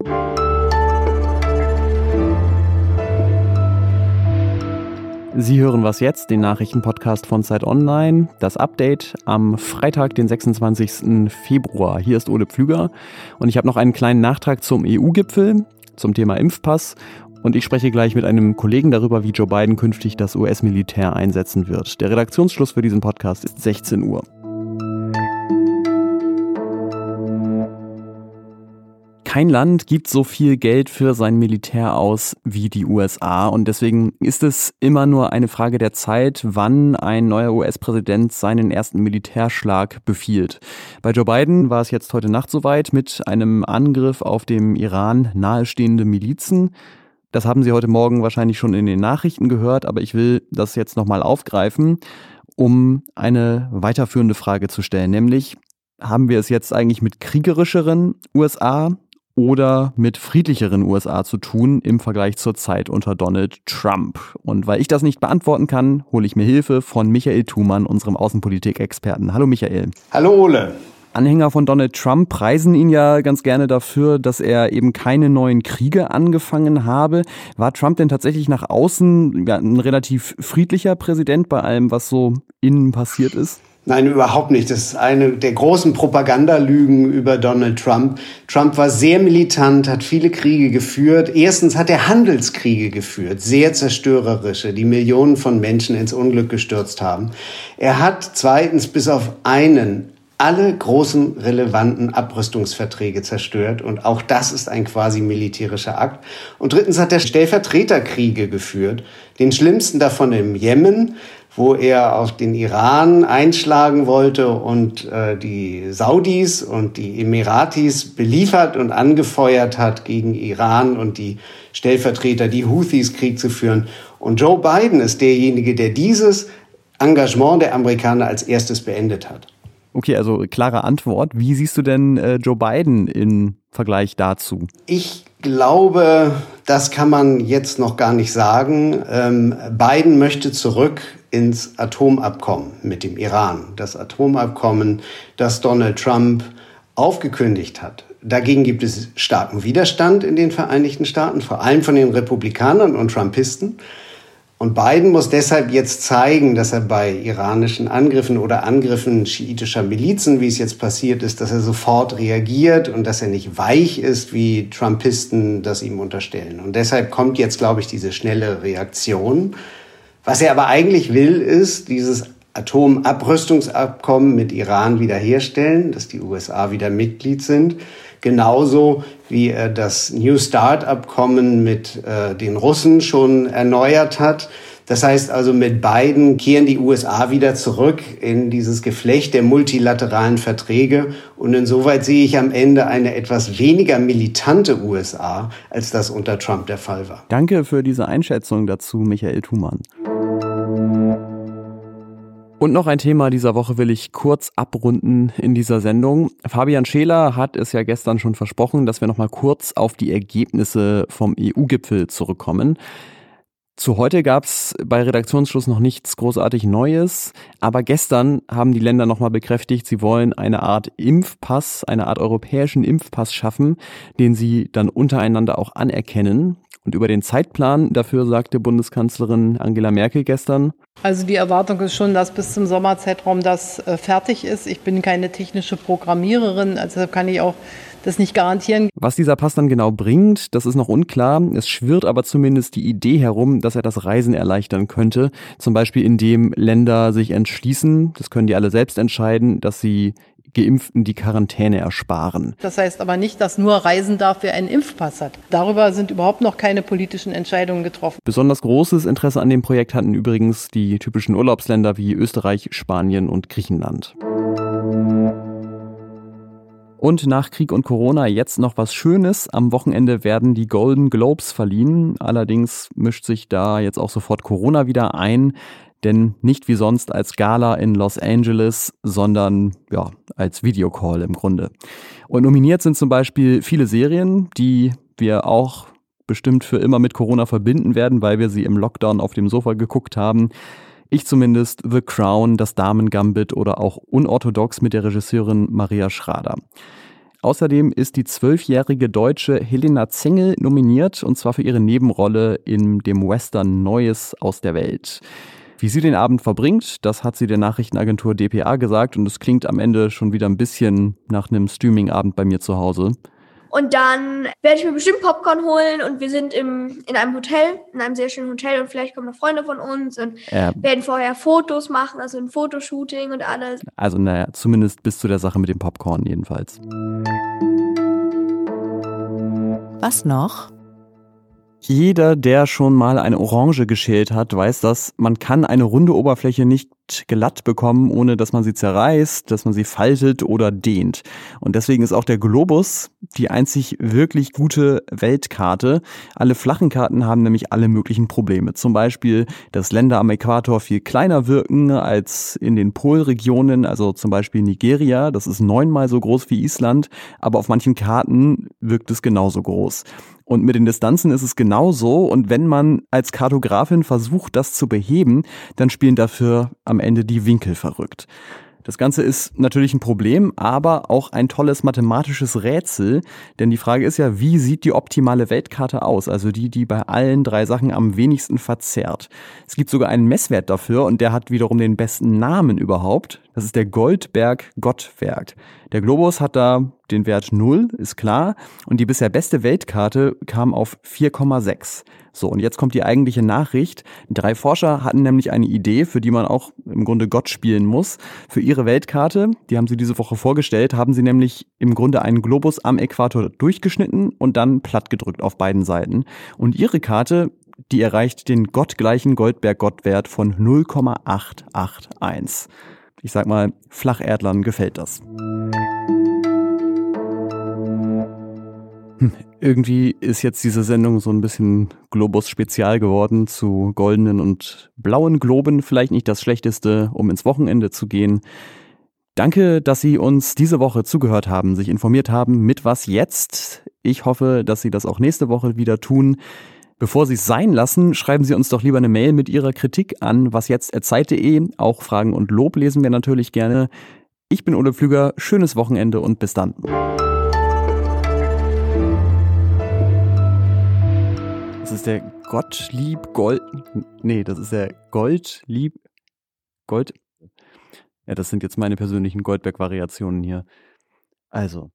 Sie hören was jetzt, den Nachrichtenpodcast von Zeit Online. Das Update am Freitag, den 26. Februar. Hier ist Ole Pflüger und ich habe noch einen kleinen Nachtrag zum EU-Gipfel, zum Thema Impfpass und ich spreche gleich mit einem Kollegen darüber, wie Joe Biden künftig das US-Militär einsetzen wird. Der Redaktionsschluss für diesen Podcast ist 16 Uhr. Kein Land gibt so viel Geld für sein Militär aus wie die USA und deswegen ist es immer nur eine Frage der Zeit, wann ein neuer US-Präsident seinen ersten Militärschlag befiehlt. Bei Joe Biden war es jetzt heute Nacht soweit mit einem Angriff auf dem Iran nahestehende Milizen. Das haben Sie heute Morgen wahrscheinlich schon in den Nachrichten gehört, aber ich will das jetzt nochmal aufgreifen, um eine weiterführende Frage zu stellen, nämlich haben wir es jetzt eigentlich mit kriegerischeren USA oder mit friedlicheren USA zu tun im Vergleich zur Zeit unter Donald Trump. Und weil ich das nicht beantworten kann, hole ich mir Hilfe von Michael Thumann, unserem Außenpolitik-Experten. Hallo Michael. Hallo Ole. Anhänger von Donald Trump preisen ihn ja ganz gerne dafür, dass er eben keine neuen Kriege angefangen habe. War Trump denn tatsächlich nach außen ja, ein relativ friedlicher Präsident bei allem, was so innen passiert ist? Nein, überhaupt nicht. Das ist eine der großen Propagandalügen über Donald Trump. Trump war sehr militant, hat viele Kriege geführt. Erstens hat er Handelskriege geführt, sehr zerstörerische, die Millionen von Menschen ins Unglück gestürzt haben. Er hat zweitens bis auf einen alle großen relevanten Abrüstungsverträge zerstört und auch das ist ein quasi militärischer Akt. Und drittens hat er Stellvertreterkriege geführt, den schlimmsten davon im Jemen, wo er auf den Iran einschlagen wollte und äh, die Saudis und die Emiratis beliefert und angefeuert hat, gegen Iran und die Stellvertreter, die Houthis Krieg zu führen. Und Joe Biden ist derjenige, der dieses Engagement der Amerikaner als erstes beendet hat. Okay, also klare Antwort. Wie siehst du denn äh, Joe Biden im Vergleich dazu? Ich glaube, das kann man jetzt noch gar nicht sagen. Ähm, Biden möchte zurück ins Atomabkommen mit dem Iran. Das Atomabkommen, das Donald Trump aufgekündigt hat. Dagegen gibt es starken Widerstand in den Vereinigten Staaten, vor allem von den Republikanern und Trumpisten. Und Biden muss deshalb jetzt zeigen, dass er bei iranischen Angriffen oder Angriffen schiitischer Milizen, wie es jetzt passiert ist, dass er sofort reagiert und dass er nicht weich ist, wie Trumpisten das ihm unterstellen. Und deshalb kommt jetzt, glaube ich, diese schnelle Reaktion. Was er aber eigentlich will, ist dieses Atomabrüstungsabkommen mit Iran wiederherstellen, dass die USA wieder Mitglied sind. Genauso wie er das New Start-Abkommen mit äh, den Russen schon erneuert hat. Das heißt also, mit beiden kehren die USA wieder zurück in dieses Geflecht der multilateralen Verträge. Und insoweit sehe ich am Ende eine etwas weniger militante USA, als das unter Trump der Fall war. Danke für diese Einschätzung dazu, Michael Thumann. Und noch ein Thema dieser Woche will ich kurz abrunden in dieser Sendung. Fabian Scheler hat es ja gestern schon versprochen, dass wir noch mal kurz auf die Ergebnisse vom EU-Gipfel zurückkommen. Zu heute gab es bei Redaktionsschluss noch nichts großartig Neues, aber gestern haben die Länder nochmal bekräftigt, sie wollen eine Art Impfpass, eine Art europäischen Impfpass schaffen, den sie dann untereinander auch anerkennen. Und über den Zeitplan dafür sagte Bundeskanzlerin Angela Merkel gestern. Also die Erwartung ist schon, dass bis zum Sommerzeitraum das äh, fertig ist. Ich bin keine technische Programmiererin, also kann ich auch das nicht garantieren. Was dieser Pass dann genau bringt, das ist noch unklar. Es schwirrt aber zumindest die Idee herum, dass er das Reisen erleichtern könnte. Zum Beispiel indem Länder sich entschließen, das können die alle selbst entscheiden, dass sie Geimpften die Quarantäne ersparen. Das heißt aber nicht, dass nur reisen darf, wer einen Impfpass hat. Darüber sind überhaupt noch keine politischen Entscheidungen getroffen. Besonders großes Interesse an dem Projekt hatten übrigens die typischen Urlaubsländer wie Österreich, Spanien und Griechenland. Und nach Krieg und Corona jetzt noch was Schönes. Am Wochenende werden die Golden Globes verliehen. Allerdings mischt sich da jetzt auch sofort Corona wieder ein denn nicht wie sonst als Gala in Los Angeles, sondern ja, als Videocall im Grunde. Und nominiert sind zum Beispiel viele Serien, die wir auch bestimmt für immer mit Corona verbinden werden, weil wir sie im Lockdown auf dem Sofa geguckt haben. Ich zumindest The Crown, das Damen Gambit oder auch Unorthodox mit der Regisseurin Maria Schrader. Außerdem ist die zwölfjährige Deutsche Helena Zengel nominiert, und zwar für ihre Nebenrolle in dem Western Neues aus der Welt. Wie sie den Abend verbringt, das hat sie der Nachrichtenagentur dpa gesagt und es klingt am Ende schon wieder ein bisschen nach einem Streaming-Abend bei mir zu Hause. Und dann werde ich mir bestimmt Popcorn holen und wir sind im, in einem Hotel, in einem sehr schönen Hotel und vielleicht kommen noch Freunde von uns und äh, werden vorher Fotos machen, also ein Fotoshooting und alles. Also naja, zumindest bis zu der Sache mit dem Popcorn jedenfalls. Was noch? Jeder, der schon mal eine Orange geschält hat, weiß, dass man kann eine runde Oberfläche nicht glatt bekommen, ohne dass man sie zerreißt, dass man sie faltet oder dehnt. Und deswegen ist auch der Globus die einzig wirklich gute Weltkarte. Alle flachen Karten haben nämlich alle möglichen Probleme. Zum Beispiel, dass Länder am Äquator viel kleiner wirken als in den Polregionen, also zum Beispiel Nigeria. Das ist neunmal so groß wie Island, aber auf manchen Karten wirkt es genauso groß. Und mit den Distanzen ist es genauso. Und wenn man als Kartografin versucht, das zu beheben, dann spielen dafür am Ende die Winkel verrückt. Das Ganze ist natürlich ein Problem, aber auch ein tolles mathematisches Rätsel, denn die Frage ist ja, wie sieht die optimale Weltkarte aus, also die, die bei allen drei Sachen am wenigsten verzerrt. Es gibt sogar einen Messwert dafür und der hat wiederum den besten Namen überhaupt. Das ist der Goldberg-Gottwerk. Der Globus hat da den Wert 0, ist klar, und die bisher beste Weltkarte kam auf 4,6. So, und jetzt kommt die eigentliche Nachricht. Drei Forscher hatten nämlich eine Idee, für die man auch im Grunde Gott spielen muss. Für ihre Weltkarte, die haben sie diese Woche vorgestellt, haben sie nämlich im Grunde einen Globus am Äquator durchgeschnitten und dann plattgedrückt auf beiden Seiten. Und ihre Karte, die erreicht den gottgleichen Goldberg-Gottwert von 0,881. Ich sag mal, Flacherdlern gefällt das. Hm, irgendwie ist jetzt diese Sendung so ein bisschen Globus-Spezial geworden zu goldenen und blauen Globen. Vielleicht nicht das Schlechteste, um ins Wochenende zu gehen. Danke, dass Sie uns diese Woche zugehört haben, sich informiert haben mit was jetzt. Ich hoffe, dass Sie das auch nächste Woche wieder tun. Bevor Sie es sein lassen, schreiben Sie uns doch lieber eine Mail mit Ihrer Kritik an wasjetzt.zeit.de. Auch Fragen und Lob lesen wir natürlich gerne. Ich bin Ole Pflüger, schönes Wochenende und bis dann. Das ist der Gottlieb Gold. Nee, das ist der Goldlieb Gold. Ja, das sind jetzt meine persönlichen Goldberg-Variationen hier. Also.